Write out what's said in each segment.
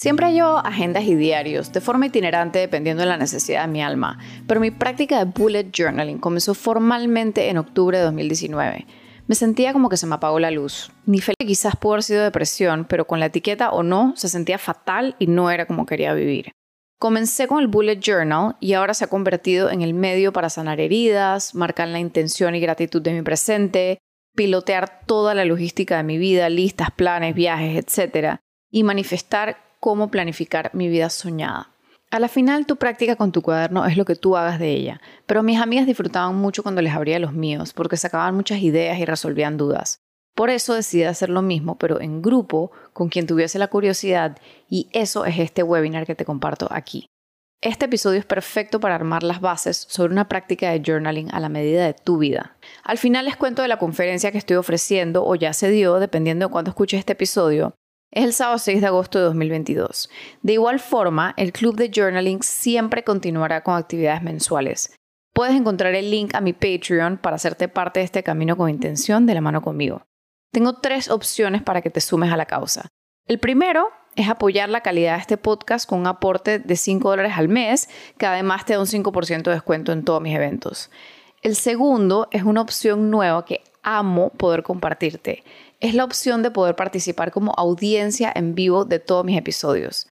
Siempre llevo agendas y diarios, de forma itinerante dependiendo de la necesidad de mi alma, pero mi práctica de bullet journaling comenzó formalmente en octubre de 2019. Me sentía como que se me apagó la luz. Ni feliz quizás pudo haber sido depresión, pero con la etiqueta o no, se sentía fatal y no era como quería vivir. Comencé con el bullet journal y ahora se ha convertido en el medio para sanar heridas, marcar la intención y gratitud de mi presente, pilotear toda la logística de mi vida, listas, planes, viajes, etc. y manifestar cómo planificar mi vida soñada. A la final, tu práctica con tu cuaderno es lo que tú hagas de ella, pero mis amigas disfrutaban mucho cuando les abría los míos porque sacaban muchas ideas y resolvían dudas. Por eso decidí hacer lo mismo, pero en grupo, con quien tuviese la curiosidad, y eso es este webinar que te comparto aquí. Este episodio es perfecto para armar las bases sobre una práctica de journaling a la medida de tu vida. Al final les cuento de la conferencia que estoy ofreciendo o ya se dio, dependiendo de cuándo escuches este episodio, es el sábado 6 de agosto de 2022. De igual forma, el Club de Journaling siempre continuará con actividades mensuales. Puedes encontrar el link a mi Patreon para hacerte parte de este camino con intención de la mano conmigo. Tengo tres opciones para que te sumes a la causa. El primero es apoyar la calidad de este podcast con un aporte de 5 dólares al mes, que además te da un 5% de descuento en todos mis eventos. El segundo es una opción nueva que amo poder compartirte es la opción de poder participar como audiencia en vivo de todos mis episodios.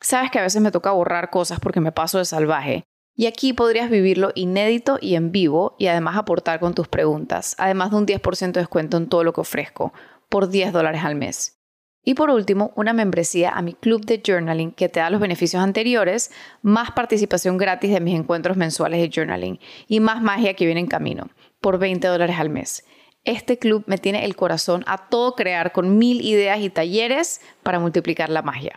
Sabes que a veces me toca borrar cosas porque me paso de salvaje. Y aquí podrías vivirlo inédito y en vivo y además aportar con tus preguntas, además de un 10% de descuento en todo lo que ofrezco, por 10 dólares al mes. Y por último, una membresía a mi club de journaling que te da los beneficios anteriores, más participación gratis de mis encuentros mensuales de journaling y más magia que viene en camino, por 20 dólares al mes. Este club me tiene el corazón a todo crear con mil ideas y talleres para multiplicar la magia.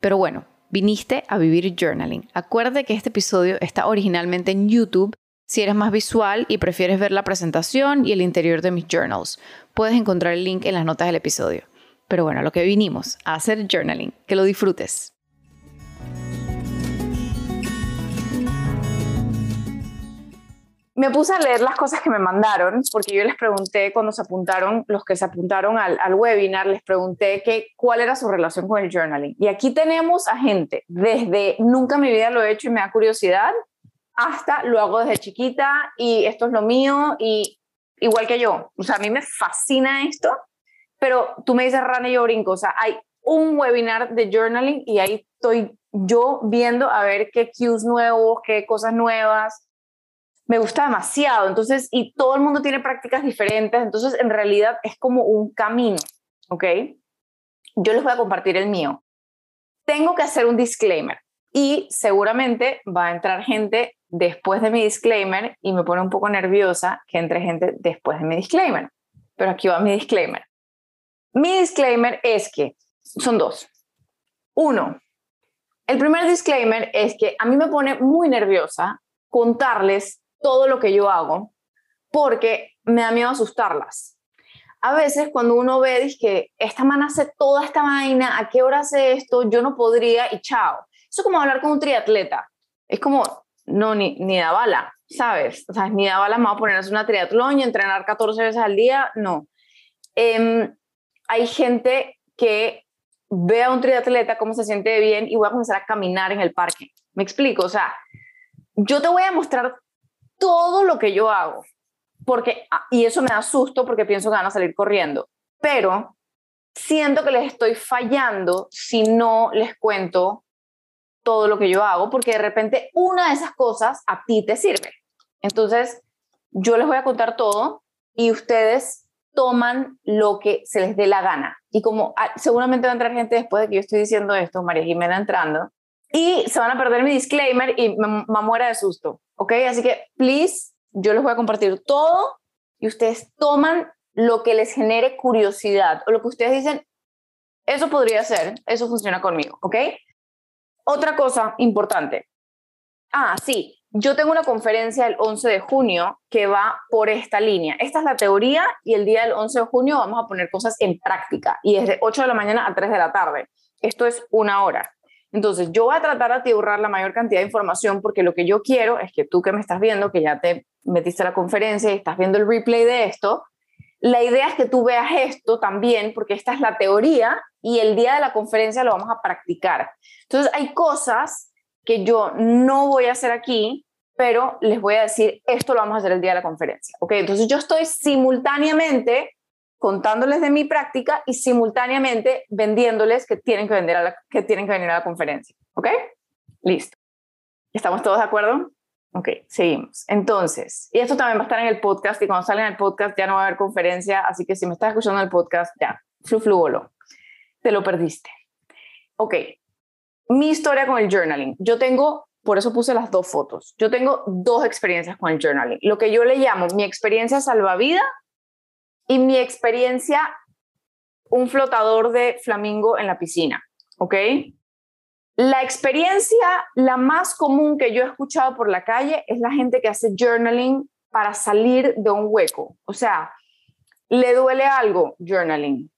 Pero bueno, viniste a vivir journaling. Acuérdate que este episodio está originalmente en YouTube si eres más visual y prefieres ver la presentación y el interior de mis journals. Puedes encontrar el link en las notas del episodio. Pero bueno, lo que vinimos a hacer journaling. Que lo disfrutes. Me puse a leer las cosas que me mandaron, porque yo les pregunté cuando se apuntaron, los que se apuntaron al, webinar, les pregunté que, cuál era su relación con el journaling. Y aquí tenemos a gente, desde nunca en mi vida lo he hecho y me da curiosidad, hasta lo hago desde chiquita y esto es lo mío y igual que yo. O sea, a mí me fascina esto, pero tú me dices, Rana, y yo brinco. O sea, hay un webinar de journaling y ahí estoy yo viendo a ver qué cues nuevos, qué cosas nuevas me gusta demasiado. Entonces, y todo el mundo tiene prácticas diferentes, entonces en realidad es como un camino, ¿ok? Yo les voy a compartir el mío. Tengo que hacer un disclaimer y seguramente va a entrar gente después de mi disclaimer y me pone un poco nerviosa que entre gente después de mi disclaimer. Pero aquí va mi disclaimer. Mi disclaimer es que son dos. Uno, el primer disclaimer es que a mí me pone muy nerviosa contarles todo lo que yo hago porque me da miedo asustarlas. A veces cuando uno ve que esta mana hace toda esta vaina, a qué hora hace esto, yo no podría y chao. Eso es como hablar con un triatleta. Es como, no, ni, ni da bala, ¿sabes? O sea, ni da bala me va a poner a hacer una triatlón y entrenar 14 veces al día, no. Em, hay gente que ve a un triatleta cómo se siente bien y voy a comenzar a caminar en el parque. Me explico, o sea, yo te voy a mostrar todo lo que yo hago, porque, ah, y eso me da susto porque pienso que van a salir corriendo, pero siento que les estoy fallando si no les cuento todo lo que yo hago, porque de repente una de esas cosas a ti te sirve. Entonces, yo les voy a contar todo y ustedes toman lo que se les dé la gana. Y como ah, seguramente va a entrar gente después de que yo estoy diciendo esto, María Jimena entrando, y se van a perder mi disclaimer y me, me muera de susto. ¿Ok? Así que, please, yo les voy a compartir todo y ustedes toman lo que les genere curiosidad o lo que ustedes dicen, eso podría ser, eso funciona conmigo, ¿ok? Otra cosa importante. Ah, sí, yo tengo una conferencia el 11 de junio que va por esta línea. Esta es la teoría y el día del 11 de junio vamos a poner cosas en práctica y es de 8 de la mañana a 3 de la tarde. Esto es una hora. Entonces, yo voy a tratar de atiburrar la mayor cantidad de información porque lo que yo quiero es que tú que me estás viendo, que ya te metiste a la conferencia y estás viendo el replay de esto, La idea es que tú veas esto también, porque esta es la teoría y el día de la conferencia lo vamos a practicar. Entonces, hay cosas que yo no voy a hacer aquí, pero les voy a decir, esto lo vamos a hacer el día de la conferencia. ¿Ok? Entonces, yo estoy simultáneamente contándoles de mi práctica y simultáneamente vendiéndoles que tienen que, vender a la, que, tienen que venir a la conferencia. ¿Ok? Listo. ¿Estamos todos de acuerdo? Ok, seguimos. Entonces, y esto también va a estar en el podcast y cuando salga en el podcast ya no va a haber conferencia, así que si me estás escuchando en el podcast, ya, flu, flu, te lo perdiste. Ok, mi historia con el journaling. Yo tengo, por eso puse las dos fotos, yo tengo dos experiencias con el journaling. Lo que yo le llamo mi experiencia salvavida y mi experiencia un flotador de flamingo en la piscina, ¿ok? La experiencia, la más común que yo he escuchado por la calle es la gente que hace journaling para salir de un hueco. O sea, le duele algo, journaling.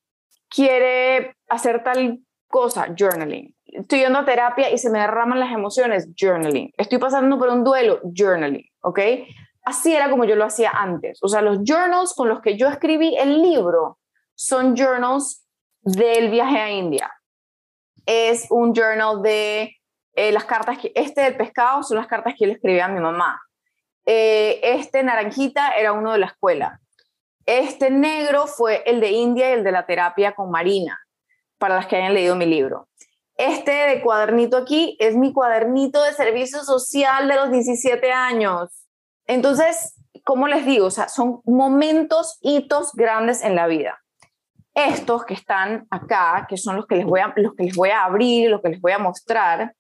Quiere hacer tal cosa, journaling. Estoy yendo a terapia y se me derraman las emociones, journaling. Estoy pasando por un duelo, journaling, ¿ok? Así era como yo lo hacía antes. O sea, los journals con los que yo escribí el libro son journals del viaje a India es un journal de eh, las cartas que, este del pescado son las cartas que yo le escribí a mi mamá. Eh, este naranjita era uno de la escuela. Este negro fue el de India y el de la terapia con Marina, para las que hayan leído mi libro. Este de cuadernito aquí es mi cuadernito de servicio social de los 17 años. Entonces, ¿cómo les digo? Son momentos, hitos grandes en la vida estos que están acá, que son los que les voy a, los que les voy a abrir, los que les voy a mostrar,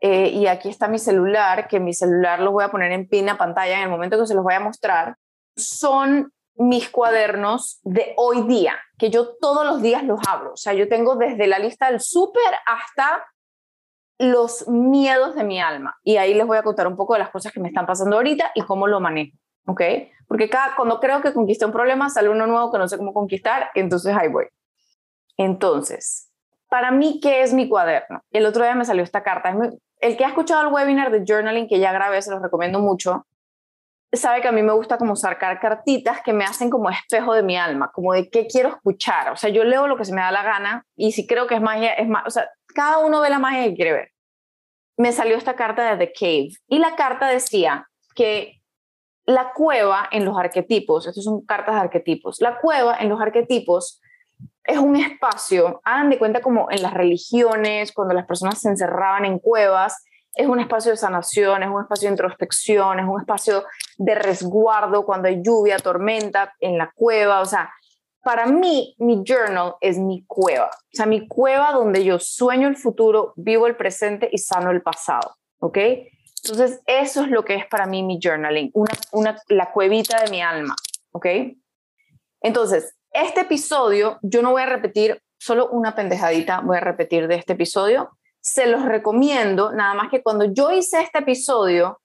eh, y aquí está mi celular, que mi celular lo voy a poner en pina pantalla en el momento que se los voy a mostrar, son mis cuadernos de hoy día, que yo todos los días los abro. O sea, yo tengo desde la lista del súper hasta los miedos de mi alma. Y ahí les voy a contar un poco de las cosas que me están pasando ahorita y cómo lo manejo. ¿ok? Porque cada, cuando creo que conquisté un problema, sale uno nuevo que no sé cómo conquistar, entonces ahí voy. Entonces, para mí, ¿qué es mi cuaderno? El otro día me salió esta carta. El que ha escuchado el webinar de journaling que ya grabé, se los recomiendo mucho, sabe que a mí me gusta como sacar cartitas que me hacen como espejo de mi alma, como de qué quiero escuchar. O sea, yo leo lo que se me da la gana y si creo que es magia, es más, o sea, cada uno ve la magia que quiere ver. Me salió esta carta de The Cave y la carta decía que la cueva en los arquetipos, estos son cartas de arquetipos, la cueva en los arquetipos es un espacio, hagan de cuenta como en las religiones, cuando las personas se encerraban en cuevas, es un espacio de sanación, es un espacio de introspección, es un espacio de resguardo cuando hay lluvia, tormenta en la cueva, o sea, para mí mi journal es mi cueva, o sea, mi cueva donde yo sueño el futuro, vivo el presente y sano el pasado, ¿ok? Entonces, eso es lo que es para mí mi journaling, una, la cuevita de mi alma, ¿ok? Entonces, este episodio, yo no voy a repetir solo una pendejadita, voy a repetir de este episodio. Se los recomiendo, nada más que cuando yo hice este episodio,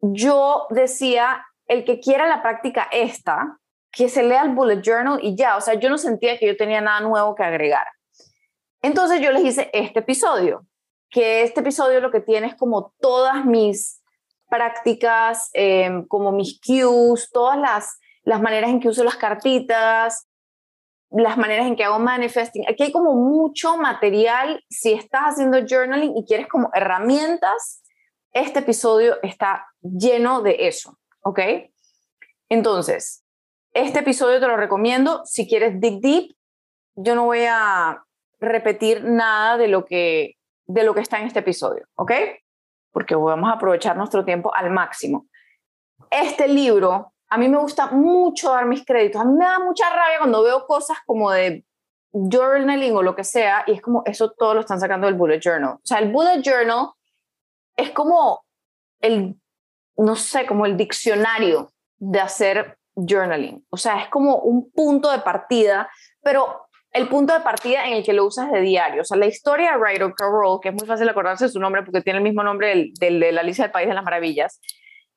yo decía, el que quiera la práctica esta, que se lea el bullet journal y ya, o sea, yo no sentía que yo tenía nada nuevo que agregar. Entonces yo les hice este episodio que este episodio lo que tiene es como todas mis prácticas, em, como mis cues, todas las, las maneras en que uso las cartitas, las maneras en que hago manifesting. Aquí hay como mucho material. Si estás haciendo journaling y quieres como herramientas, este episodio está lleno de eso, ¿ok? Entonces, este episodio te lo recomiendo si quieres dig deep. Yo no voy a repetir nada de lo que de lo que está en este episodio, ¿ok? Porque vamos a aprovechar nuestro tiempo al máximo. Este libro, a mí me gusta mucho dar mis créditos. A mí me da mucha rabia cuando veo cosas como de journaling o lo que sea, y es como eso todo lo están sacando del bullet journal. O sea, el bullet journal es como el, no sé, como el diccionario de hacer journaling. O sea, es como un punto de partida, pero el punto de partida en el que lo usas de diario. O sea, la historia de Ryder Carroll, que es muy fácil acordarse su nombre porque tiene el mismo nombre del, de la Alicia del País de las Maravillas.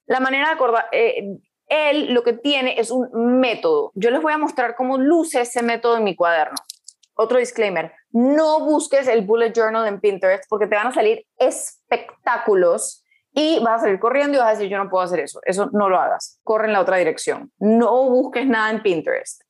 La manera de acordar, eh, él lo que tiene es un método. Yo les voy a mostrar cómo luce ese método en mi cuaderno. Otro disclaimer, no busques el bullet journal en Pinterest porque te van a salir espectáculos y vas a salir corriendo y vas a decir, yo no puedo hacer eso. Eso no lo hagas. Corre en la otra dirección. No busques nada en Pinterest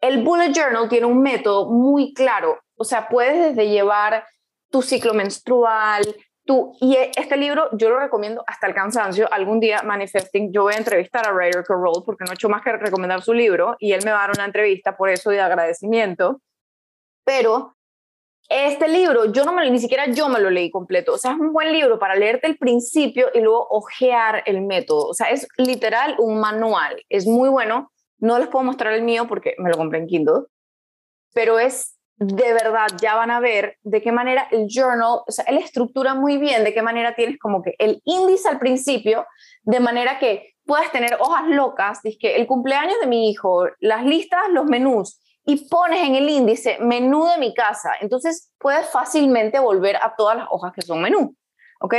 El bullet journal tiene un método muy claro, o sea, puedes desde llevar tu ciclo menstrual, tú, y este libro yo lo recomiendo hasta el cansancio. Algún día, Manifesting, yo voy a entrevistar a Ryder Carroll porque no he hecho más que recomendar su libro y él me va a dar una entrevista por eso de agradecimiento. Pero este libro, yo no me ni siquiera yo me lo leí completo. O sea, es un buen libro para leerte el principio y luego ojear el método. O sea, es literal un manual. Es muy bueno. No les puedo mostrar el mío porque me lo compré en Kindle, pero es de verdad, ya van a ver de qué manera el journal, o sea, él estructura muy bien de qué manera tienes como que el índice al principio, de manera que puedes tener hojas locas, que el cumpleaños de mi hijo, las listas, los menús, y pones en el índice menú de mi casa. Entonces puedes fácilmente volver a todas las hojas que son menú. ¿Ok?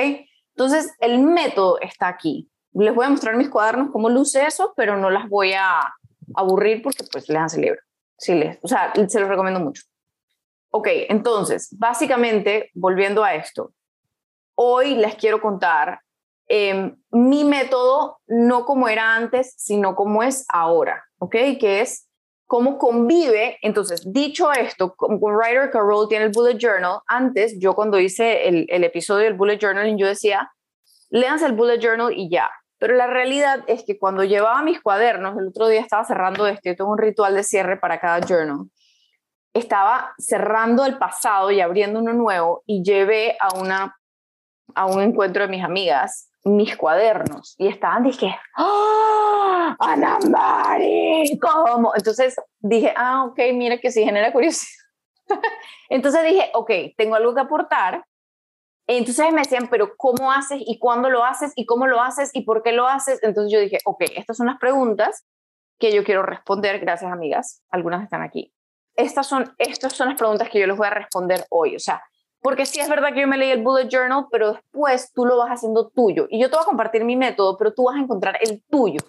Entonces el método está aquí. Les voy a mostrar mis cuadernos cómo luce eso, pero no las voy a aburrir porque pues les hace libro. Sí, les, o sea, se los recomiendo mucho. Ok, entonces, básicamente, volviendo a esto, hoy les quiero contar em, mi método, no como era antes, sino como es ahora, ¿ok? Que es cómo convive. Entonces, dicho esto, como Writer Carroll tiene el Bullet Journal, antes yo cuando hice el, el episodio del Bullet Journal, yo decía, léanse el Bullet Journal y ya. Pero la realidad es que cuando llevaba mis cuadernos, el otro día estaba cerrando este, yo tengo un ritual de cierre para cada journal, estaba cerrando el pasado y abriendo uno nuevo y llevé a, una, a un encuentro de mis amigas mis cuadernos y estaban, dije, ¡Oh, Anambari! ¿Cómo? Entonces dije, ah, ok, mira que sí genera curiosidad. Entonces dije, ok, tengo algo que aportar. Entonces me decían, pero ¿cómo haces y cuándo lo haces y cómo lo haces y por qué lo haces? Entonces yo dije, ok, estas son las preguntas que yo quiero responder. Gracias, amigas. Algunas están aquí. Estas son, estas son las preguntas que yo les voy a responder hoy. O sea, porque sí es verdad que yo me leí el bullet journal, pero después tú lo vas haciendo tuyo. Y yo te voy a compartir mi método, pero tú vas a encontrar el tuyo.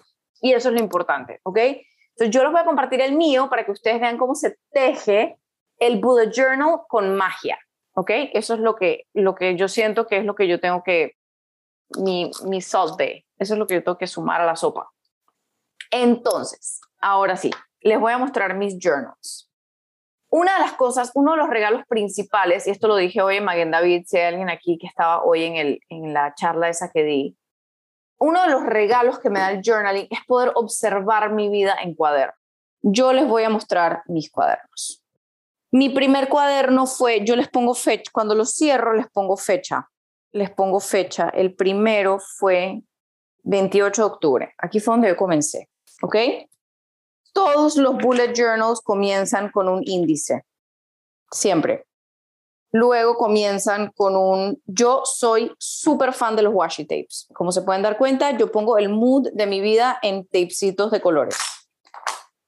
Y eso es lo importante, ¿ok? Entonces yo les voy a compartir el mío para que ustedes vean cómo se teje el bullet journal con magia, ¿ok? Eso es lo que, lo que yo siento que es lo que yo tengo que, mi, mi salt day, eso es lo que yo tengo que sumar a la sopa. Entonces, ahora sí, les voy a mostrar mis journals una de las cosas, uno de los regalos principales, y esto lo dije hoy en Maguen David, si hay alguien aquí que estaba hoy en, el, en la charla esa que di, uno de los regalos que me da el journaling es poder observar mi vida en cuaderno. Yo les voy a mostrar mis cuadernos. Mi primer cuaderno fue, yo les pongo fecha, cuando lo cierro les pongo fecha, les pongo fecha. El primero fue 28 de octubre. Aquí fue donde yo comencé, ¿ok? Todos los bullet journals comienzan con un índice, siempre. Luego comienzan con un, yo soy súper fan de los washi tapes. Como se pueden dar cuenta, yo pongo el mood de mi vida en tapecitos de colores.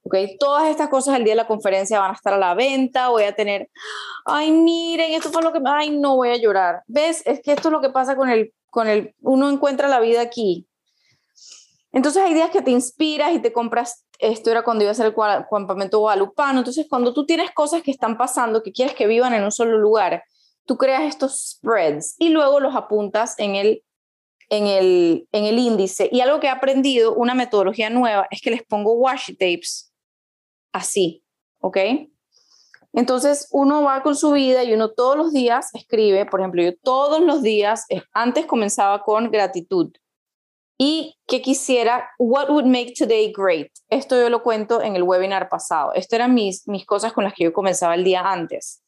Okay, todas estas cosas el día de la conferencia van a estar a la venta, voy a tener, ay, miren, esto fue lo que, ay, no voy a llorar. ¿Ves? Es que esto es lo que pasa con el, con el, uno encuentra la vida aquí. Entonces hay días que te inspiras y te compras, esto era cuando iba a ser el campamento guadalupano, entonces cuando tú tienes cosas que están pasando, que quieres que vivan en un solo lugar, tú creas estos spreads y luego los apuntas en el, en el, en el índice. Y algo que he aprendido, una metodología nueva, es que les pongo washi tapes así, ¿ok? Entonces uno va con su vida y uno todos los días escribe, por ejemplo, yo todos los días, eh, antes comenzaba con gratitud y que quisiera, what would make today great. Esto yo lo cuento en el webinar pasado. Estas eran mis, mis cosas con las que yo comenzaba el día antes.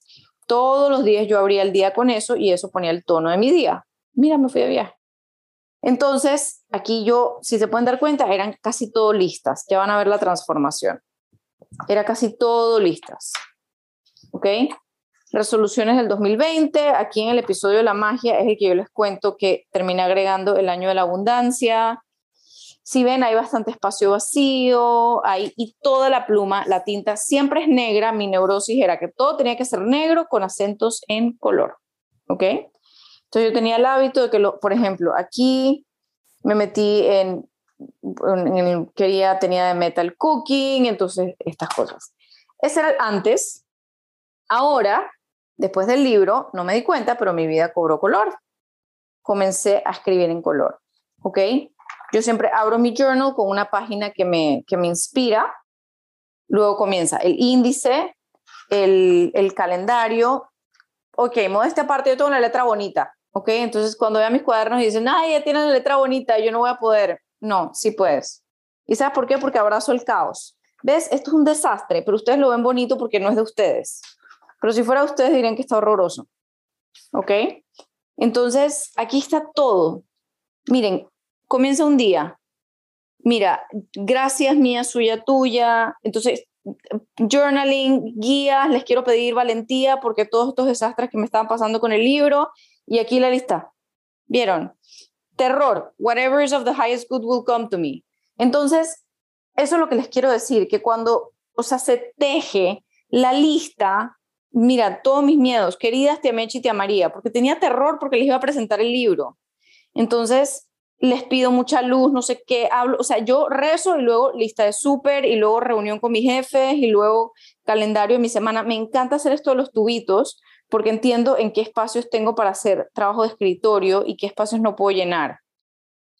Todos los días yo abría el día con eso y eso ponía el tono de mi día. Mira, me fui de viaje. Entonces, aquí yo, si se pueden dar cuenta, eran casi todo listas. Ya van a ver la transformación. Era casi todo listas. ¿Ok? Resoluciones del 2020. Aquí en el episodio de la magia es el que yo les cuento que termina agregando el año de la abundancia. Si ven, hay bastante espacio vacío, hay, y toda la pluma, la tinta siempre es negra. Mi neurosis era que todo tenía que ser negro con acentos en color. ¿Ok? Entonces yo tenía el hábito de que, lo, por ejemplo, aquí me metí en, en, quería, tenía de metal cooking, entonces estas cosas. Ese era antes. Ahora Después del libro, no me di cuenta, pero mi vida cobró color. Comencé a escribir en color, ¿ok? Yo siempre abro mi journal con una página que me, que me inspira luego comienza el índice, el, el calendario. Ok, esta parte yo tengo una letra bonita. Ok, entonces cuando vean mis cuadernos y dicen, ay, ya tienen la letra bonita, yo no voy a poder. No, sí puedes. ¿Y sabes por qué? Porque abrazo el caos. ¿Ves? Esto es un desastre, pero ustedes lo ven bonito porque no es de ustedes. Pero si fuera de ustedes dirían que está horroroso. ¿Ok? Entonces, aquí está todo. Miren, comienza un día. Mira, gracias mía, suya, tuya. Entonces, journaling, guías, les quiero pedir valentía porque todos estos desastres que me estaban pasando con el libro. Y aquí la lista. ¿Vieron? Terror. Whatever is of the highest good will come to me. Entonces, eso es lo que les quiero decir, que cuando, o sea, se teje la lista, mira, todos mis miedos, queridas tía Mechi y tía María, porque tenía terror porque les iba a presentar el libro. Entonces, les pido mucha luz, no sé qué, hablo, o sea, yo rezo y luego lista de súper y luego reunión con mis jefes y luego calendario de mi semana. Me encanta hacer esto de los tubitos porque entiendo en qué espacios tengo para hacer trabajo de escritorio y qué espacios no puedo llenar.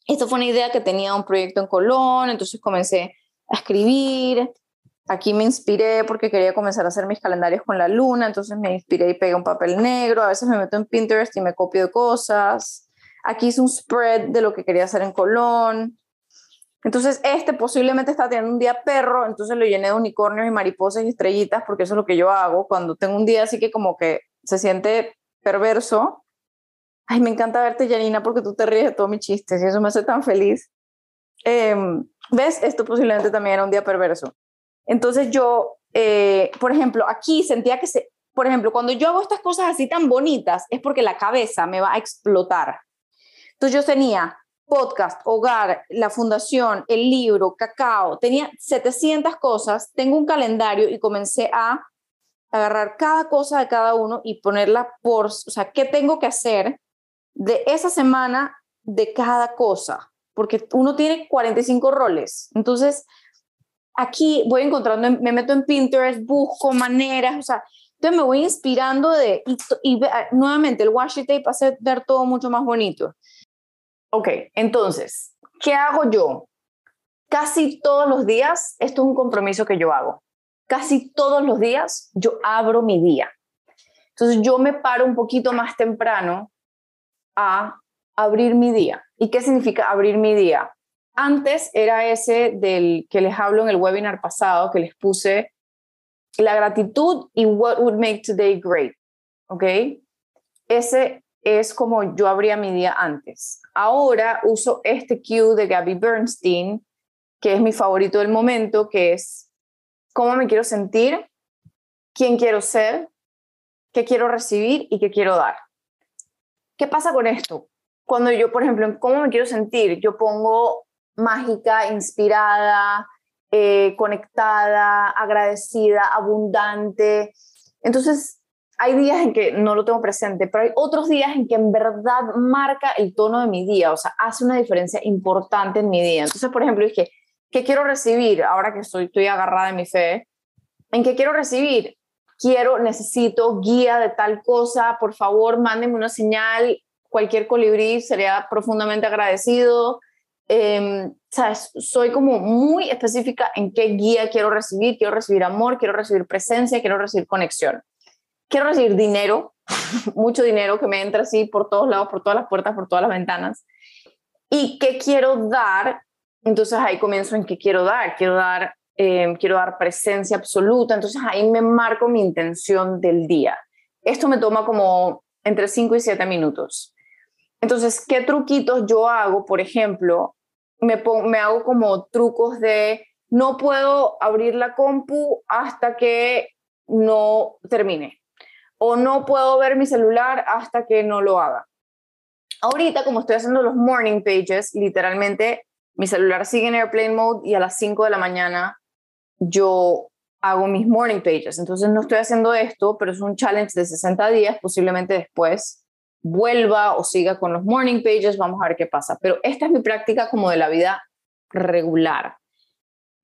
Esto fue una idea que tenía un proyecto en Colón, entonces comencé a escribir. Aquí me inspiré porque quería comenzar a hacer mis calendarios con la luna, entonces me inspiré y pegué un papel negro. A veces me meto en Pinterest y me copio de cosas. Aquí hice un spread de lo que quería hacer en Colón. Entonces, este posiblemente está teniendo un día perro, entonces lo llené de unicornios y mariposas y estrellitas, porque eso es lo que yo hago cuando tengo un día así que como que se siente perverso. Ay, me encanta verte, Janina, porque tú te ríes de todos mis chistes y eso me hace tan feliz. Em, ¿Ves? Esto posiblemente también era un día perverso. Entonces yo, eh, por ejemplo, aquí sentía que se, por ejemplo, cuando yo hago estas cosas así tan bonitas, es porque la cabeza me va a explotar. Entonces yo tenía podcast, hogar, la fundación, el libro, cacao, tenía 700 cosas, tengo un calendario y comencé a agarrar cada cosa de cada uno y ponerla por, o sea, ¿qué tengo que hacer de esa semana de cada cosa? Porque uno tiene 45 roles. Entonces, aquí voy encontrando, me meto en Pinterest, busco maneras, o sea, entonces me voy inspirando de, y, y nuevamente el washi tape hace ver todo mucho más bonito. Ok, entonces, ¿qué hago yo? Casi todos los días, esto es un compromiso que yo hago, casi todos los días yo abro mi día. Entonces yo me paro un poquito más temprano a abrir mi día. ¿Y qué significa abrir mi día? Antes era ese del que les hablo en el webinar pasado, que les puse la gratitud y what would make today great. ¿Ok? Ese es como yo abría mi día antes. Ahora uso este cue de Gabby Bernstein, que es mi favorito del momento, que es cómo me quiero sentir, quién quiero ser, qué quiero recibir y qué quiero dar. ¿Qué pasa con esto? Cuando yo, por ejemplo, cómo me quiero sentir, yo pongo mágica, inspirada, eh, conectada, agradecida, abundante. Entonces, hay días en que no lo tengo presente, pero hay otros días en que en verdad marca el tono de mi día, o sea, hace una diferencia importante en mi día. Entonces, por ejemplo, dije, ¿qué quiero recibir ahora que estoy, estoy agarrada en mi fe? ¿En qué quiero recibir? Quiero, necesito guía de tal cosa, por favor, mándenme una señal, cualquier colibrí sería profundamente agradecido. Eh, ¿sabes? Soy como muy específica en qué guía quiero recibir, quiero recibir amor, quiero recibir presencia, quiero recibir conexión quiero recibir dinero, mucho dinero que me entre así por todos lados, por todas las puertas, por todas las ventanas. ¿Y qué quiero dar? Entonces ahí comienzo en qué quiero dar. Quiero dar, em, quiero dar presencia absoluta. Entonces ahí me marco mi intención del día. Esto me toma como entre 5 y 7 minutos. Entonces, ¿qué truquitos yo hago? Por ejemplo, me, me hago como trucos de no puedo abrir la compu hasta que no termine o no puedo ver mi celular hasta que no lo haga. Ahorita, como estoy haciendo los morning pages, literalmente mi celular sigue en airplane mode y a las 5 de la mañana yo hago mis morning pages. Entonces no estoy haciendo esto, pero es un challenge de 60 días, posiblemente después vuelva o siga con los morning pages, vamos a ver qué pasa. Pero esta es mi práctica como de la vida regular.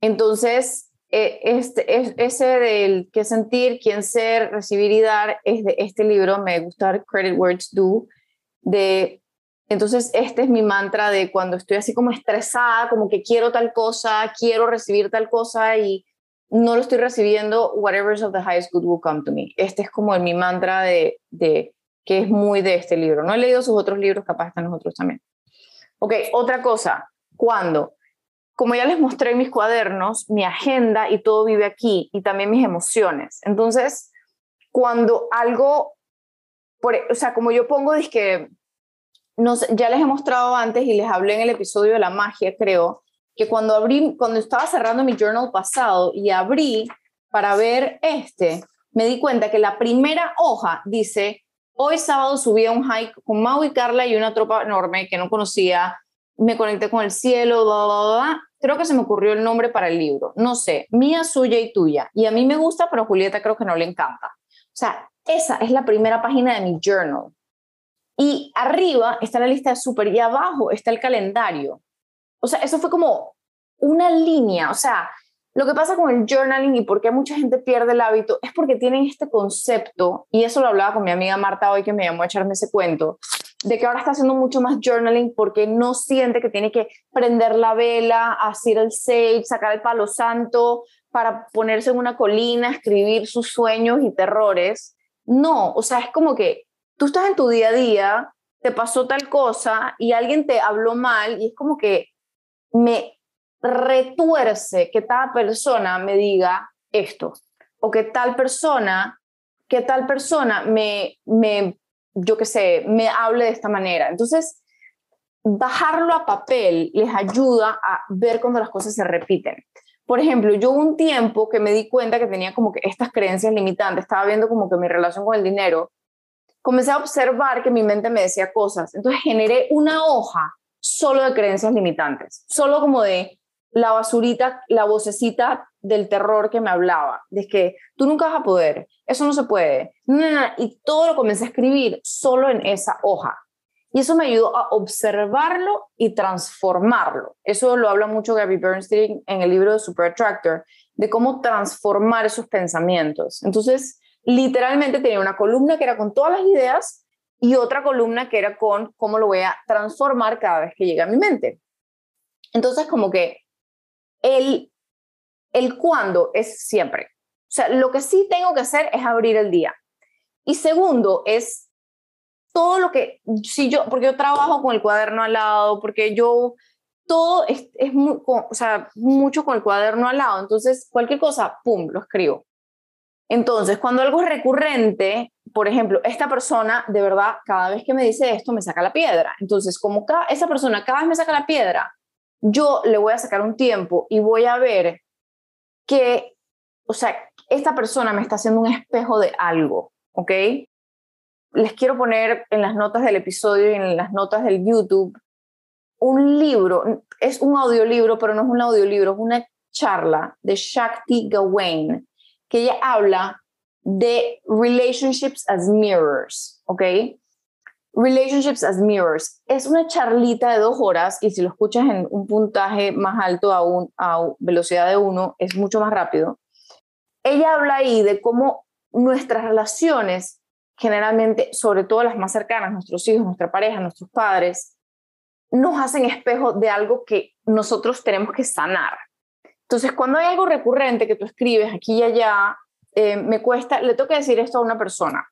Entonces, eh, este, es, ese del qué sentir, quién ser, recibir y dar, es de este libro, me gusta Credit Words Do, de, entonces este es mi mantra de cuando estoy así como estresada, como que quiero tal cosa, quiero recibir tal cosa y, no lo estoy recibiendo, whatever is of the highest good will come to me. Este es como mi mantra de que es muy de este libro. No he leído sus otros libros, capaz están los otros también. Ok, otra cosa, ¿cuándo? Como ya les mostré mis cuadernos, mi agenda y todo vive aquí y también mis emociones. Entonces, cuando algo, por, o sea, como yo pongo, que ya les he mostrado antes y les hablé en el episodio de la magia, creo, que cuando abrí, cuando estaba cerrando mi journal pasado y abrí para ver este, me di cuenta que la primera hoja dice, hoy sábado subí a un hike con Mau y Carla y una tropa enorme que no conocía, me conecté con el cielo, bla, bla, bla. Creo que se me ocurrió el nombre para el libro, no sé, mía, suya y tuya. Y a mí me gusta, pero a Julieta creo que no le encanta. O sea, esa es la primera página de mi journal. Y arriba está la lista de súper y abajo está el calendario. O sea, eso fue como una línea. O sea, lo que pasa con el journaling y por qué mucha gente pierde el hábito es porque tienen este concepto, y eso lo hablaba con mi amiga Marta hoy que me llamó a echarme ese cuento, de que ahora está haciendo mucho más journaling porque no siente que tiene que prender la vela, hacer el sage, sacar el palo santo para ponerse en una colina, escribir sus sueños y terrores. No, o sea, es como que tú estás en tu día a día, te pasó tal cosa y alguien te habló mal y es como que me retuerce que tal persona me diga esto o que tal persona, que tal persona me, me yo qué sé, me hable de esta manera. Entonces, bajarlo a papel les ayuda a ver cuando las cosas se repiten. Por ejemplo, yo un tiempo que me di cuenta que tenía como que estas creencias limitantes, estaba viendo como que mi relación con el dinero, comencé a observar que mi mente me decía cosas. Entonces generé una hoja solo de creencias limitantes, solo como de la basurita, la vocecita del terror que me hablaba, de que tú nunca vas a poder, eso no se puede, y todo lo comencé a escribir solo en esa hoja. Y eso me ayudó a observarlo y transformarlo. Eso lo habla mucho Gabby Bernstein en el libro de Super Attractor, de cómo transformar esos pensamientos. Entonces, literalmente tenía una columna que era con todas las ideas y otra columna que era con cómo lo voy a transformar cada vez que llegue a mi mente. Entonces, como que el, el cuándo es siempre. O sea, lo que sí tengo que hacer es abrir el día. Y segundo es todo lo que, si yo, porque yo trabajo con el cuaderno al lado, porque yo, todo es, es o sea, mucho con el cuaderno al lado, entonces cualquier cosa, ¡pum!, lo escribo. Entonces, cuando algo es recurrente, por ejemplo, esta persona, de verdad, cada vez que me dice esto, me saca la piedra. Entonces, como cada, esa persona cada vez me saca la piedra, yo le voy a sacar un tiempo y voy a ver que, o sea, esta persona me está haciendo un espejo de algo, ¿ok? Les quiero poner en las notas del episodio y en las notas del YouTube un libro, es un audiolibro, pero no es un audiolibro, es una charla de Shakti Gawain, que ella habla de relationships as mirrors, ¿ok? Relationships as Mirrors. Es una charlita de dos horas y si lo escuchas en un puntaje más alto a, a velocidad de uno, es mucho más rápido. Ella habla ahí de cómo nuestras relaciones, generalmente, sobre todo las más cercanas, nuestros hijos, nuestra pareja, nuestros padres, nos hacen espejo de algo que nosotros tenemos que sanar. Entonces, cuando hay algo recurrente que tú escribes aquí y allá, eh, me cuesta, le toca decir esto a una persona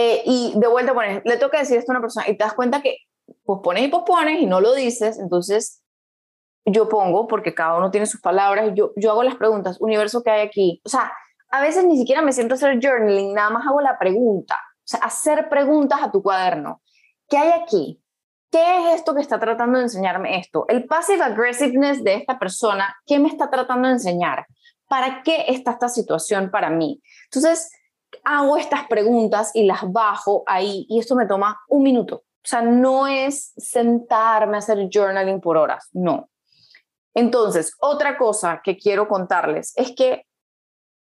eh, y de vuelta pones, le toca decir esto a una persona y te das cuenta que pospones y pospones y no lo dices, entonces yo pongo, porque cada uno tiene sus palabras, yo, yo hago las preguntas, universo que hay aquí. O sea, a veces ni siquiera me siento a hacer journaling, nada más hago la pregunta. O sea, hacer preguntas a tu cuaderno. ¿Qué hay aquí? ¿Qué es esto que está tratando de enseñarme esto? El passive aggressiveness de esta persona, ¿qué me está tratando de enseñar? ¿Para qué está esta situación para mí? Entonces, hago estas preguntas y las bajo ahí y esto me toma un minuto. O sea, no es sentarme a hacer journaling por horas, no. Entonces, otra cosa que quiero contarles es que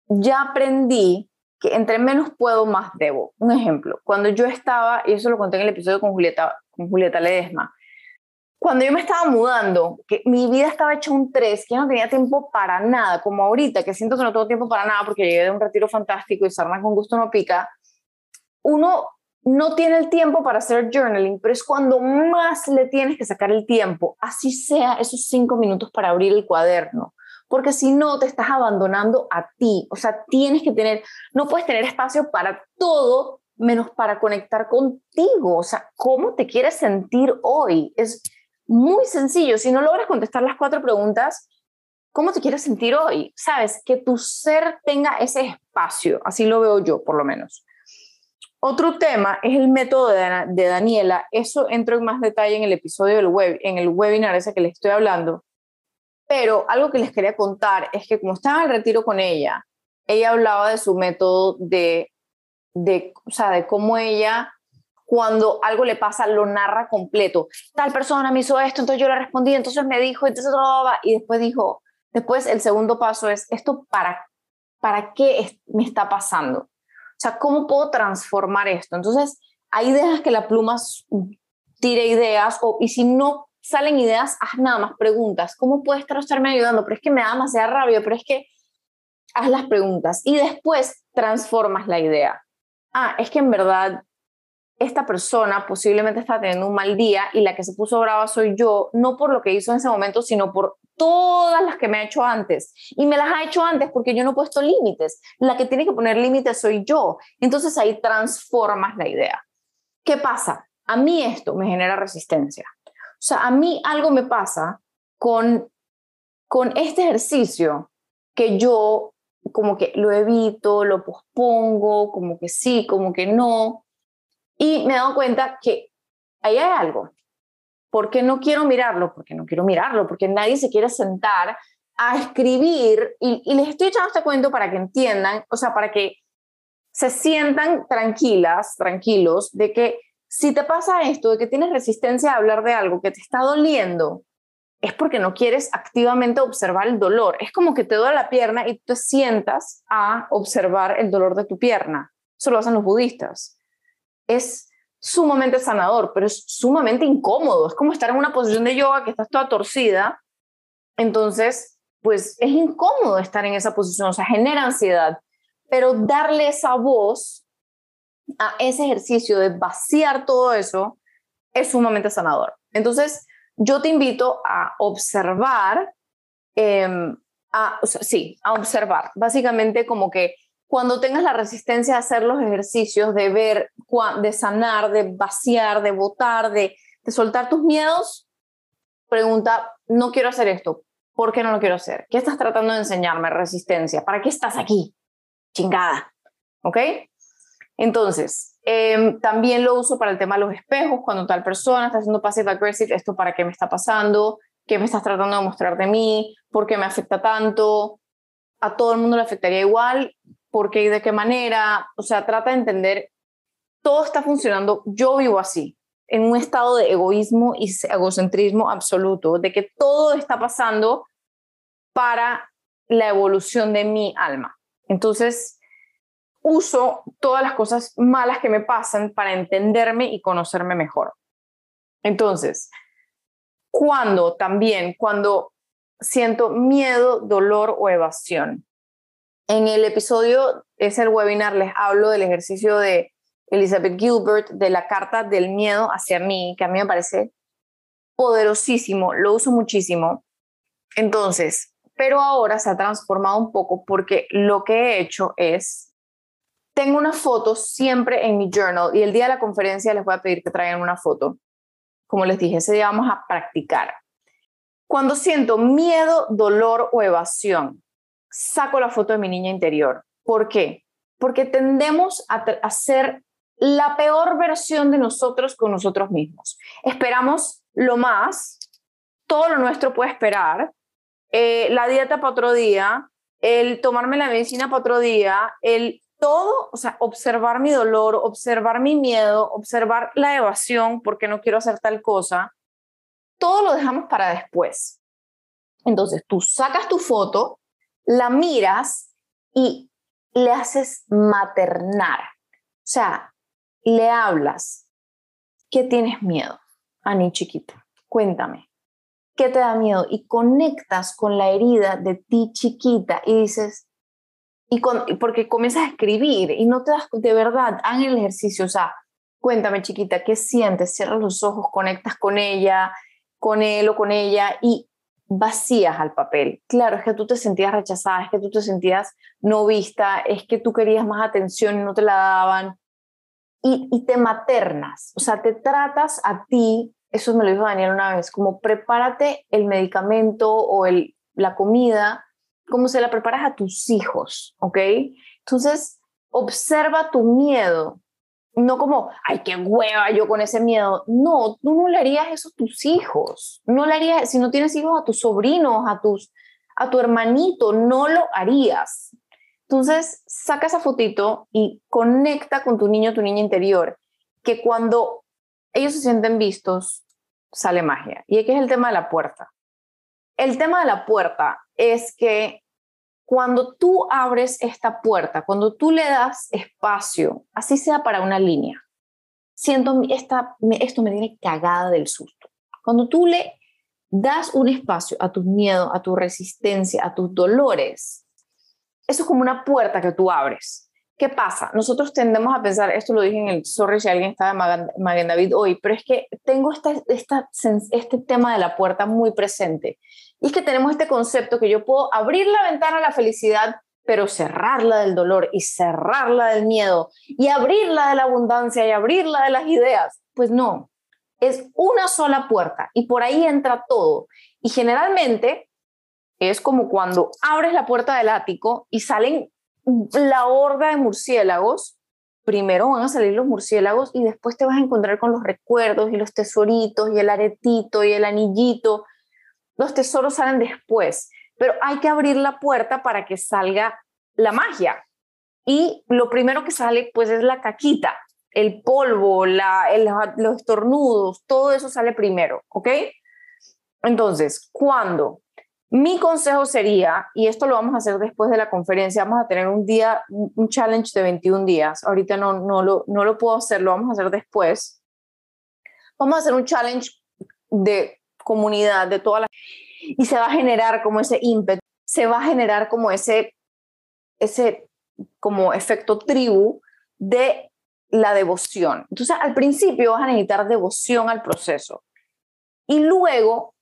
ya aprendí que entre menos puedo, más debo. Un ejemplo, cuando yo estaba, y eso lo conté en el episodio con Julieta, con Julieta Ledesma, cuando yo me estaba mudando, que mi vida estaba hecha un tres, que no tenía tiempo para nada, como ahorita, que siento que no tengo tiempo para nada porque llegué de un retiro fantástico y sarna con gusto no pica, uno no tiene el tiempo para hacer journaling, pero es cuando más le tienes que sacar el tiempo, así sea esos cinco minutos para abrir el cuaderno, porque si no te estás abandonando a ti. O sea, tienes que tener, no puedes tener espacio para todo menos para conectar contigo. O sea, ¿cómo te quieres sentir hoy? Es muy sencillo. Si no logras contestar las cuatro preguntas, ¿cómo te quieres sentir hoy? Sabes, que tu ser tenga ese espacio. Así lo veo yo, por lo menos. Otro tema es el método de, Daniela. Eso entro en más detalle en el episodio del web, en el webinar ese que les estoy hablando. Pero algo que les quería contar es que como estaba en retiro con ella, ella hablaba de su método de de, o sea, de cómo ella, cuando algo le pasa, lo narra completo. Tal persona me hizo esto, entonces yo le respondí, entonces me dijo, entonces, y después dijo, después el segundo paso es, ¿esto para, para qué me está pasando? O sea, ¿cómo puedo transformar esto? Entonces, ahí dejas que la pluma tire ideas, o, y si no salen ideas, haz nada más preguntas. ¿Cómo puede estar estarme ayudando? Pero es que me da demasiada rabia, pero es que haz las preguntas y después transformas la idea ah, es que en verdad esta persona posiblemente está teniendo un mal día y la que se puso brava soy yo, no por lo que hizo en ese momento, sino por todas las que me ha hecho antes. Y me las ha hecho antes porque yo no he puesto límites. La que tiene que poner límites soy yo. Entonces ahí transformas la idea. ¿Qué pasa? A mí esto me genera resistencia. O sea, a mí algo me pasa con, con este ejercicio que yo como que lo evito, lo pospongo, como que sí, como que no. Y me he dado cuenta que ahí hay algo. ¿Por qué no quiero mirarlo? Porque no quiero mirarlo, porque nadie se quiere sentar a escribir y, y les estoy echando este cuento para que entiendan, o sea, para que se sientan tranquilas, tranquilos, de que si te pasa esto, de que tienes resistencia a hablar de algo que te está doliendo, es porque no quieres activamente observar el dolor. Es como que te duele la pierna y te sientas a observar el dolor de tu pierna. Eso lo hacen los budistas. Es sumamente sanador, pero es sumamente incómodo. Es como estar en una posición de yoga que estás toda torcida. Entonces, pues es incómodo estar en esa posición, o sea, genera ansiedad. Pero darle esa voz a ese ejercicio de vaciar todo eso es sumamente sanador. Entonces, yo te invito a observar, em, a, sí, a observar, básicamente como que cuando tengas la resistencia a hacer los ejercicios, de ver, de sanar, de vaciar, de votar, de, de soltar tus miedos, pregunta, no quiero hacer esto, ¿por qué no lo quiero hacer? ¿Qué estás tratando de enseñarme? Resistencia, ¿para qué estás aquí? Chingada, ¿ok? Entonces, Em, también lo uso para el tema de los espejos, cuando tal persona está haciendo passive aggressive, esto para qué me está pasando, qué me estás tratando de mostrar de mí, por qué me afecta tanto, a todo el mundo le afectaría igual, por qué y de qué manera, o sea, trata de entender, todo está funcionando, yo vivo así, en un estado de egoísmo y egocentrismo absoluto, de que todo está pasando para la evolución de mi alma. Entonces, uso todas las cosas malas que me pasan para entenderme y conocerme mejor. Entonces, cuando también, cuando siento miedo, dolor o evasión. En el episodio, es el webinar, les hablo del ejercicio de Elizabeth Gilbert, de la carta del miedo hacia mí, que a mí me parece poderosísimo, lo uso muchísimo. Entonces, pero ahora se ha transformado un poco porque lo que he hecho es tengo una foto siempre en mi journal y el día de la conferencia les voy a pedir que traigan una foto. Como les dije, ese día vamos a practicar. Cuando siento miedo, dolor o evasión, saco la foto de mi niña interior. ¿Por qué? Porque tendemos a, a ser la peor versión de nosotros con nosotros mismos. Esperamos lo más, todo lo nuestro puede esperar, eh, la dieta para otro día, el tomarme la medicina para otro día, el todo, o sea, observar mi dolor, observar mi miedo, observar la evasión porque no quiero hacer tal cosa, todo lo dejamos para después. Entonces, tú sacas tu foto, la miras y le haces maternar. O sea, le hablas. ¿Qué tienes miedo, Ani chiquita? Cuéntame. ¿Qué te da miedo? Y conectas con la herida de ti chiquita y dices, y porque comienzas a escribir y no te das de verdad, hagan el ejercicio, o sea, cuéntame chiquita, ¿qué sientes? Cierras los ojos, conectas con ella, con él o con ella y vacías al papel. Claro, es que tú te sentías rechazada, es que tú te sentías no vista, es que tú querías más atención y no te la daban. Y, y te maternas, o sea, te tratas a ti, eso me lo dijo Daniel una vez, como prepárate el medicamento o el, la comida como se la preparas a tus hijos, ¿ok? Entonces, observa tu miedo, no como, ay, qué hueva yo con ese miedo. No, tú no le harías eso a tus hijos. No le harías, si no tienes hijos, a tus sobrinos, a, tus, a tu hermanito, no lo harías. Entonces, saca esa fotito y conecta con tu niño, tu niña interior, que cuando ellos se sienten vistos, sale magia. Y aquí es el tema de la puerta. El tema de la puerta es que cuando tú abres esta puerta, cuando tú le das espacio, así sea para una línea, siento esta, esto me tiene cagada del susto. Cuando tú le das un espacio a tus miedos, a tu resistencia, a tus dolores, eso es como una puerta que tú abres. ¿Qué pasa? Nosotros tendemos a pensar, esto lo dije en el sorry si alguien está de Magen David hoy, pero es que tengo esta, esta, este tema de la puerta muy presente. Y es que tenemos este concepto que yo puedo abrir la ventana a la felicidad, pero cerrarla del dolor y cerrarla del miedo y abrirla de la abundancia y abrirla de las ideas. Pues no, es una sola puerta y por ahí entra todo. Y generalmente es como cuando abres la puerta del ático y salen la horda de murciélagos, primero van a salir los murciélagos y después te vas a encontrar con los recuerdos y los tesoritos y el aretito y el anillito. Los tesoros salen después, pero hay que abrir la puerta para que salga la magia. Y lo primero que sale pues es la caquita, el polvo, los estornudos, todo eso sale primero, ¿ok? Entonces, cuando mi consejo sería, y esto lo vamos a hacer después de la conferencia, vamos a tener un día, un challenge de 21 días. Ahorita no, no, lo, no lo puedo hacer, lo vamos a hacer después. Vamos a hacer un challenge de comunidad, de toda la... Y se va a generar como ese ímpetu, se va a generar como ese, ese como efecto tribu de la devoción. Entonces, al principio vas a necesitar devoción al proceso. Y luego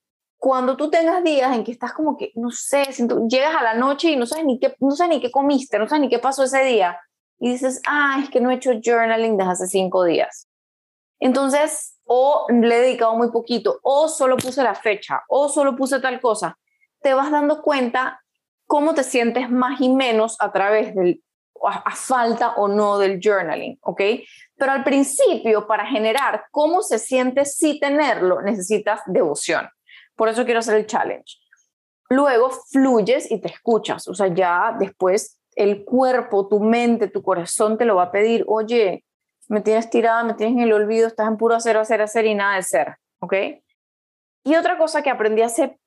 cuando tú tengas días en que estás como que, no sé, llegas a la noche y no sabes ni qué, no sabes ni qué comiste, no sabes ni qué pasó ese día, y dices, ah, es que no he hecho journaling desde hace cinco días. Entonces, o le he dedicado muy poquito, o solo puse la fecha, o solo puse tal cosa, te vas dando cuenta cómo te sientes más y menos a través del, a, falta o no del journaling, ¿ok? Pero al principio, para generar cómo se siente si tenerlo, necesitas devoción. Por eso quiero hacer el challenge. Luego fluyes y te escuchas, o sea, ya después el cuerpo, tu mente, tu corazón te lo va a pedir, oye, me tienes tirada, me tienes en el olvido, estás en puro hacer, hacer, hacer y nada de ser, ¿ok? Y otra cosa que aprendí hace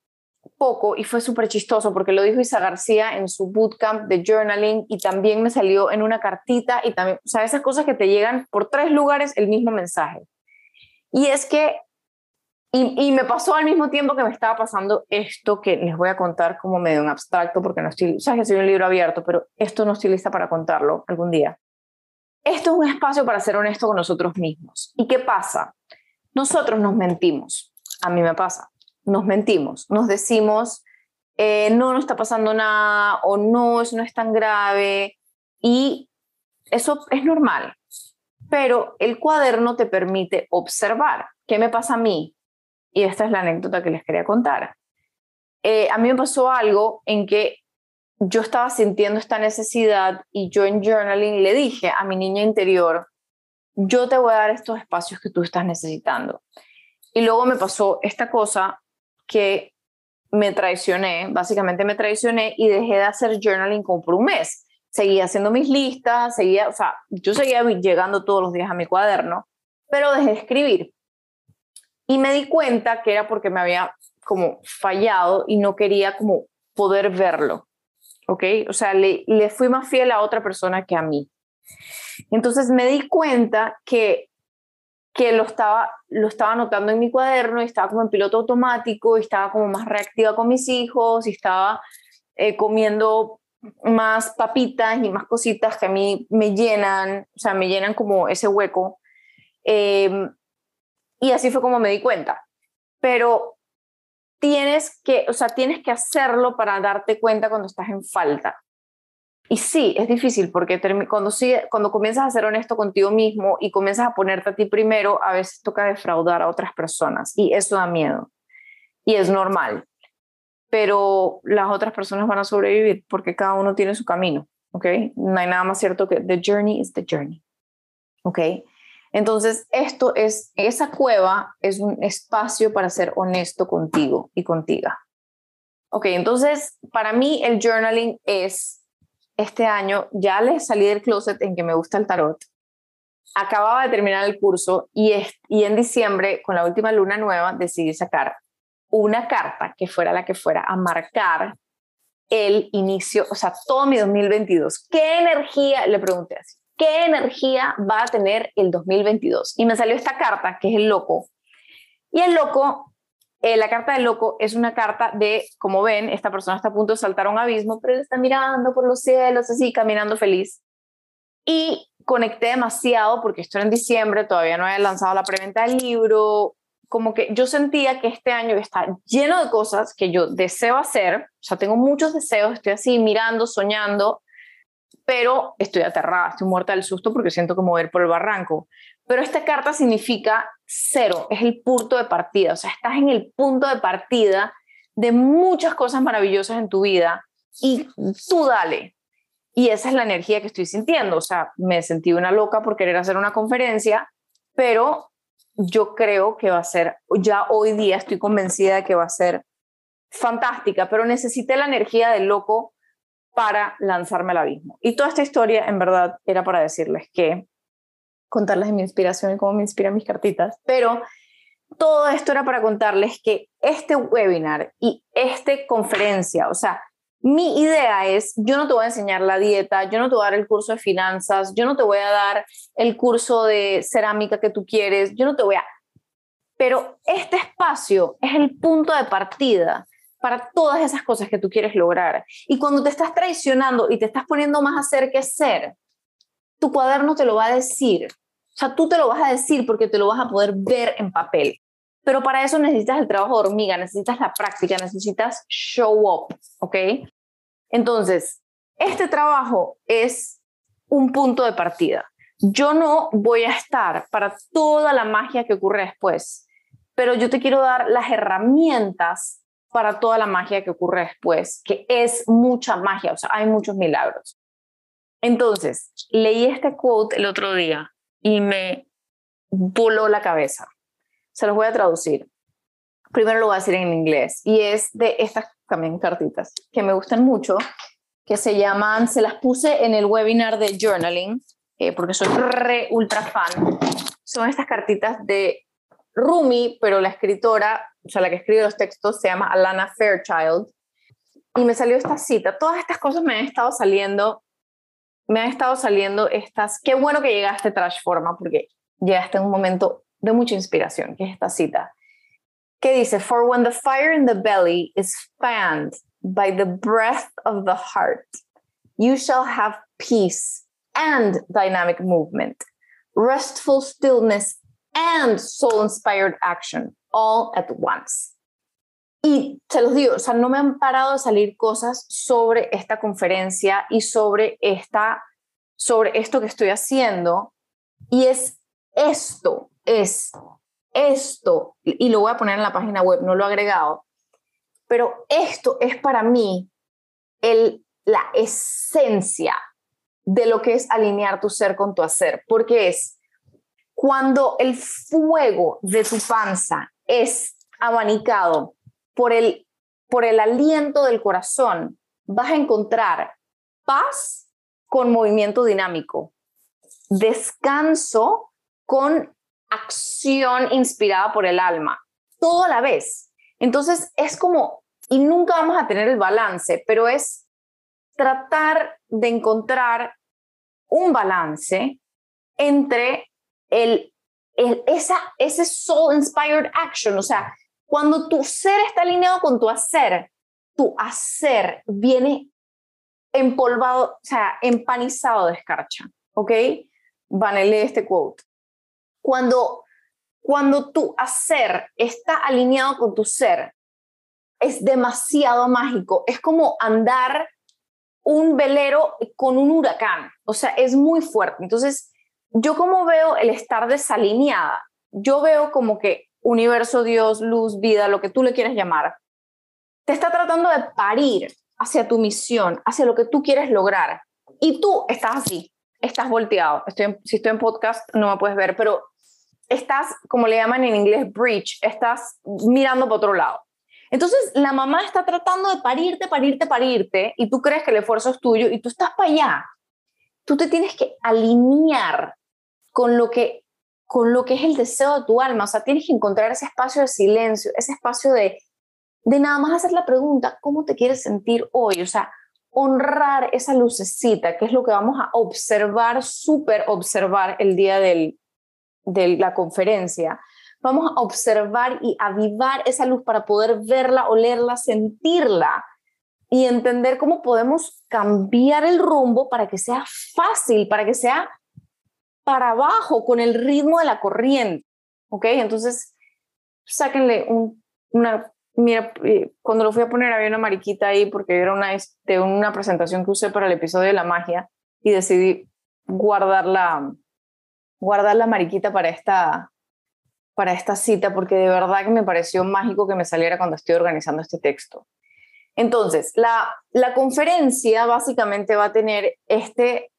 poco y fue súper chistoso porque lo dijo Isa García en su bootcamp de journaling y también me salió en una cartita y también, o sea, esas cosas que te llegan por tres lugares el mismo mensaje. Y es que y, me pasó al mismo tiempo que me estaba pasando esto que les voy a contar como medio en abstracto, porque no estoy, sabes que soy un libro abierto, pero esto no estoy lista para contarlo algún día. Esto es un espacio para ser honesto con nosotros mismos. ¿Y qué pasa? Nosotros nos mentimos. A mí me pasa. Nos mentimos. Nos decimos, eh, no, no está pasando nada, o no, eso no es tan grave. Y eso es normal. Pero el cuaderno te permite observar. ¿Qué me pasa a mí? y esta es la anécdota que les quería contar. Eh, a mí me pasó algo en que yo estaba sintiendo esta necesidad y yo en journaling le dije a mi niña interior, yo te voy a dar estos espacios que tú estás necesitando. Y luego me pasó esta cosa que me traicioné, básicamente me traicioné y dejé de hacer journaling como por un mes. Seguía haciendo mis listas, seguía, o sea, yo seguía llegando todos los días a mi cuaderno, pero dejé de escribir. Y me di cuenta que era porque me había como fallado y no quería como poder verlo. ¿Ok? O sea, le, le fui más fiel a otra persona que a mí. Entonces me di cuenta que, que lo, estaba, lo estaba anotando en mi cuaderno y estaba como en piloto automático y estaba como más reactiva con mis hijos y estaba eh, comiendo más papitas y más cositas que a mí me llenan, o sea, me llenan como ese hueco. Eh, y así fue como me di cuenta. Pero tienes que, o sea, tienes que hacerlo para darte cuenta cuando estás en falta. Y sí, es difícil porque cuando, cuando comienzas a ser honesto contigo mismo y comienzas a ponerte a ti primero, a veces toca defraudar a otras personas y eso da miedo. Y es normal. Pero las otras personas van a sobrevivir porque cada uno tiene su camino. ¿Ok? No hay nada más cierto que the journey is the journey. ¿Ok? Entonces, esto es, esa cueva es un espacio para ser honesto contigo y contigo. Ok, entonces, para mí el journaling es este año ya le salí del closet en que me gusta el tarot. Acababa de terminar el curso y, y en diciembre, con la última luna nueva, decidí sacar una carta que fuera la que fuera a marcar el inicio, o sea, todo mi 2022. ¿Qué energía? Le pregunté así. ¿Qué energía va a tener el 2022? Y me salió esta carta, que es el loco. Y el loco eh, la carta del loco es una carta de, como ven, esta persona está a punto de saltar a un abismo, pero él está mirando por los cielos, así, caminando feliz. Y conecté demasiado porque esto era en diciembre, todavía no había lanzado la preventa del libro, como que yo sentía que este año está lleno de cosas que yo deseo hacer, o sea, tengo muchos deseos, estoy así mirando, soñando, pero estoy aterrada, estoy muerta del susto porque siento como ver por el barranco. Pero esta carta significa cero, es el punto de partida, o sea, estás en el punto de partida de muchas cosas maravillosas en tu vida y tú dale. Y esa es la energía que estoy sintiendo, o sea, me sentí una loca por querer hacer una conferencia, pero yo creo que va a ser, ya hoy día estoy convencida de que va a ser fantástica, pero necesité la energía del loco para lanzarme al abismo. Y toda esta historia, en verdad, era para decirles que contarles de mi inspiración y cómo me inspiran mis cartitas, pero todo esto era para contarles que este webinar y esta conferencia, o sea, mi idea es, yo no te voy a enseñar la dieta, yo no te voy a dar el curso de finanzas, yo no te voy a dar el curso de cerámica que tú quieres, yo no te voy a... Pero este espacio es el punto de partida para todas esas cosas que tú quieres lograr. Y cuando te estás traicionando y te estás poniendo más a hacer que ser, tu cuaderno te lo va a decir. O sea, tú te lo vas a decir porque te lo vas a poder ver en papel. Pero para eso necesitas el trabajo de hormiga, necesitas la práctica, necesitas show up, ¿ok? Entonces, este trabajo es un punto de partida. Yo no voy a estar para toda la magia que ocurre después, pero yo te quiero dar las herramientas para toda la magia que ocurre después, que es mucha magia, o sea, hay muchos milagros. Entonces, leí este quote el otro día y me voló la cabeza. Se los voy a traducir. Primero lo voy a decir en inglés y es de estas también cartitas que me gustan mucho, que se llaman, se las puse en el webinar de journaling, eh, porque soy re ultra fan. Son estas cartitas de Rumi, pero la escritora, o sea, la que escribe los textos se llama Alana Fairchild. Y me salió esta cita. Todas estas cosas me han estado saliendo me han estado saliendo estas, qué bueno que llegaste Trash Forma, porque llegaste en un momento de mucha inspiración, que es esta cita, que dice, For when the fire in the belly is fanned by the breath of the heart, you shall have peace and dynamic movement, restful stillness and soul-inspired action, all at once. Y se los digo, o sea, no me han parado de salir cosas sobre esta conferencia y sobre, esta, sobre esto que estoy haciendo. Y es esto, es esto, y lo voy a poner en la página web, no lo he agregado, pero esto es para mí el, la esencia de lo que es alinear tu ser con tu hacer, porque es cuando el fuego de tu panza es abanicado por el, por el aliento del corazón, vas a encontrar paz con movimiento dinámico, descanso con acción inspirada por el alma, todo a la vez. Entonces es como, y nunca vamos a tener el balance, pero es tratar de encontrar un balance entre el, esa, ese soul inspired action, o sea, cuando tu ser está alineado con tu hacer, tu hacer viene empolvado, o sea, empanizado de escarcha, ¿ok? Van a leer este quote. Cuando, cuando tu hacer está alineado con tu ser, es demasiado mágico. Es como andar un velero con un huracán. O sea, es muy fuerte. Entonces, yo como veo el estar desalineada, yo veo como que universo, Dios, luz, vida, lo que tú le quieras llamar, te está tratando de parir hacia tu misión, hacia lo que tú quieres lograr. Y tú estás así, estás volteado. Si estoy en podcast no me puedes ver, pero estás, como le llaman en inglés, breach, estás mirando para otro lado. Entonces, la mamá está tratando de parirte, parirte, parirte, y tú crees que el esfuerzo es tuyo y tú estás para allá. Tú te tienes que alinear con lo que con lo que es el deseo de tu alma, o sea, tienes que encontrar ese espacio de silencio, ese espacio de de nada más hacer la pregunta, ¿cómo te quieres sentir hoy? O sea, honrar esa lucecita, que es lo que vamos a observar, súper observar el día del, de la conferencia. Vamos a observar y avivar esa luz para poder verla, olerla, sentirla y entender cómo podemos cambiar el rumbo para que sea fácil, para que sea para abajo, con el ritmo de la corriente. ¿Ok? Entonces, sáquenle una Mira, eh, cuando lo fui a poner había una mariquita ahí porque era una, de una presentación que usé para el episodio de la magia y decidí guardar la, guardar la mariquita para esta, para esta cita porque de verdad que me pareció mágico que me saliera cuando estoy organizando este texto. Entonces, la, la conferencia básicamente va a tener este,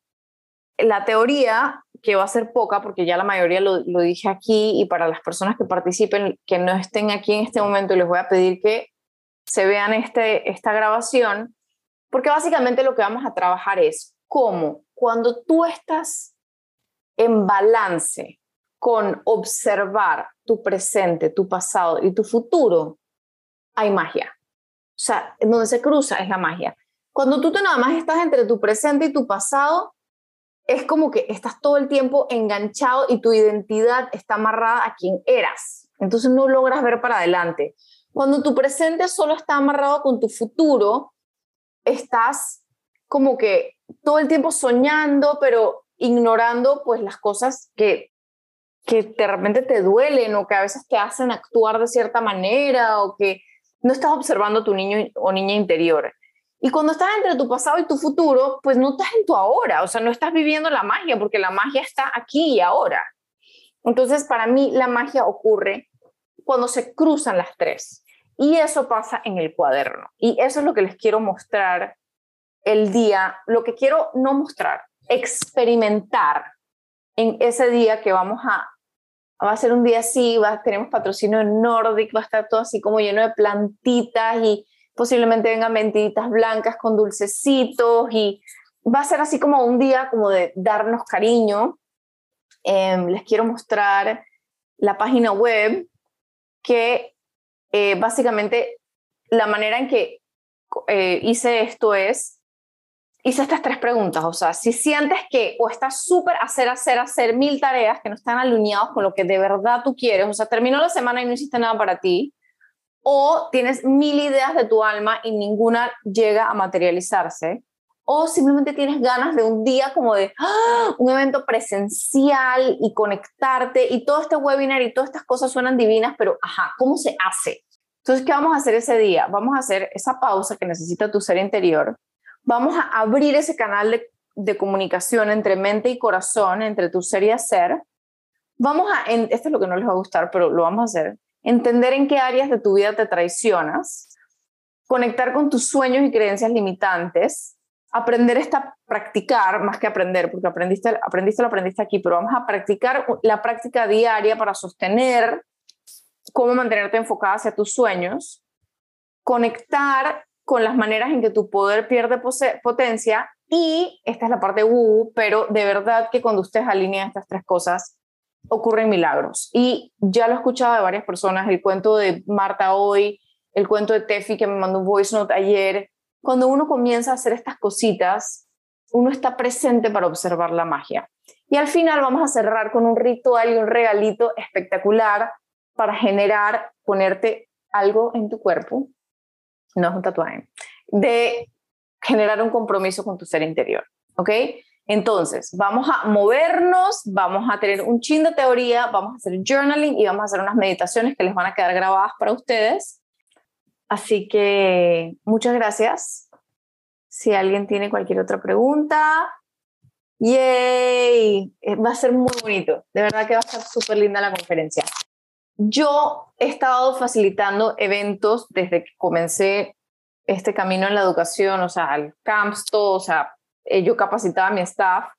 la teoría que va a ser poca, porque ya la mayoría lo, dije aquí, y para las personas que participen, que no estén aquí en este momento, les voy a pedir que se vean este, esta grabación, porque básicamente lo que vamos a trabajar es cómo cuando tú estás en balance con observar tu presente, tu pasado y tu futuro, hay magia. O sea, donde se cruza es la magia. Cuando tú te nada más estás entre tu presente y tu pasado, es como que estás todo el tiempo enganchado y tu identidad está amarrada a quien eras. Entonces no logras ver para adelante. Cuando tu presente solo está amarrado con tu futuro, estás como que todo el tiempo soñando, pero ignorando pues las cosas que, que de repente te duelen o que a veces te hacen actuar de cierta manera o que no estás observando tu niño o niña interior. Y cuando estás entre tu pasado y tu futuro, pues no estás en tu ahora, o sea, no estás viviendo la magia, porque la magia está aquí y ahora. Entonces, para mí, la magia ocurre cuando se cruzan las tres. Y eso pasa en el cuaderno. Y eso es lo que les quiero mostrar el día, lo que quiero no mostrar, experimentar en ese día que vamos a, va a ser un día así, va, tenemos patrocinio en Nordic, va a estar todo así como lleno de plantitas y posiblemente vengan mentiditas blancas con dulcecitos y va a ser así como un día como de darnos cariño. Em, les quiero mostrar la página web que eh, básicamente la manera en que eh, hice esto es, hice estas tres preguntas, o sea, si sientes que o estás súper hacer, hacer, hacer mil tareas que no están alineados con lo que de verdad tú quieres, o sea, terminó la semana y no hiciste nada para ti, o tienes mil ideas de tu alma y ninguna llega a materializarse, o simplemente tienes ganas de un día como de ¡ah! un evento presencial y conectarte y todo este webinar y todas estas cosas suenan divinas, pero ajá, ¿cómo se hace? Entonces, ¿qué vamos a hacer ese día? Vamos a hacer esa pausa que necesita tu ser interior. Vamos a abrir ese canal de, de comunicación entre mente y corazón, entre tu ser y hacer. Vamos a, esto es lo que no les va a gustar, pero lo vamos a hacer entender en qué áreas de tu vida te traicionas, conectar con tus sueños y creencias limitantes, aprender esta practicar, más que aprender, porque aprendiste, aprendiste lo aprendiste aquí, pero vamos a practicar la práctica diaria para sostener cómo mantenerte enfocada hacia tus sueños, conectar con las maneras en que tu poder pierde potencia y esta es la parte woo, pero de verdad que cuando ustedes alinean estas tres cosas, ocurren milagros. Y ya lo he escuchado de varias personas, el cuento de Marta hoy, el cuento de Tefi que me mandó un voice note ayer. Cuando uno comienza a hacer estas cositas, uno está presente para observar la magia. Y al final vamos a cerrar con un ritual y un regalito espectacular para generar, ponerte algo en tu cuerpo, no es un tatuaje, de generar un compromiso con tu ser interior. ¿Ok? Entonces, vamos a movernos, vamos a tener un chin de teoría, vamos a hacer journaling y vamos a hacer unas meditaciones que les van a quedar grabadas para ustedes. Así que muchas gracias. Si alguien tiene cualquier otra pregunta, ¡yay! Eh, va a ser muy bonito. De verdad que va a estar súper linda la conferencia. Yo he estado facilitando eventos desde que comencé este camino en la educación, o sea, el camps, todo, o sea, eh, yo capacitaba a mi staff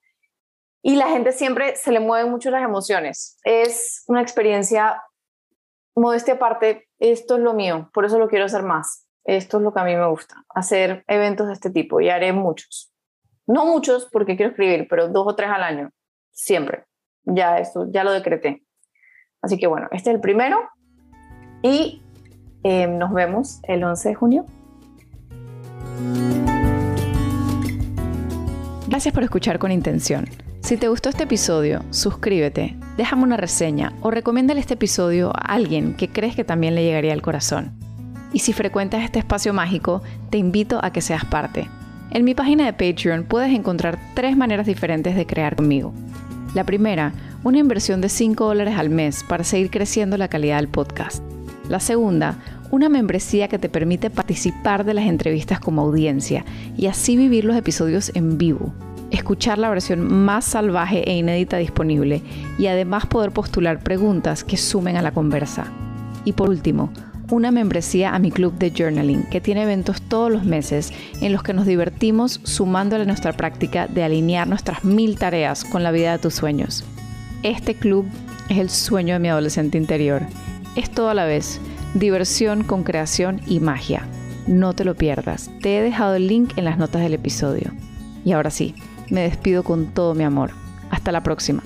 y la gente siempre se le mueven mucho las emociones. Es una experiencia, modestia aparte, esto es lo mío, por eso lo quiero hacer más. Esto es lo que a mí me gusta, hacer eventos de este tipo y haré muchos. No muchos porque quiero escribir, pero dos o tres al año, siempre. Ya esto, ya lo decreté. Así que bueno, este es el primero y eh, nos vemos el 11 de junio. Gracias por escuchar con intención. Si te gustó este episodio, suscríbete, déjame una reseña o recomiéndale este episodio a alguien que crees que también le llegaría al corazón. Y si frecuentas este espacio mágico, te invito a que seas parte. En mi página de Patreon puedes encontrar tres maneras diferentes de crear conmigo. La primera, una inversión de 5 dólares al mes para seguir creciendo la calidad del podcast. La segunda, una membresía que te permite participar de las entrevistas como audiencia y así vivir los episodios en vivo escuchar la versión más salvaje e inédita disponible y además poder postular preguntas que sumen a la conversa. Y por último, una membresía a mi club de journaling que tiene eventos todos los meses en los que nos divertimos sumándole nuestra práctica de alinear nuestras mil tareas con la vida de tus sueños. Este club es el sueño de mi adolescente interior. Es todo a la vez, diversión con creación y magia. No te lo pierdas. Te he dejado el link en las notas del episodio. Y ahora sí, me despido con todo mi amor. Hasta la próxima.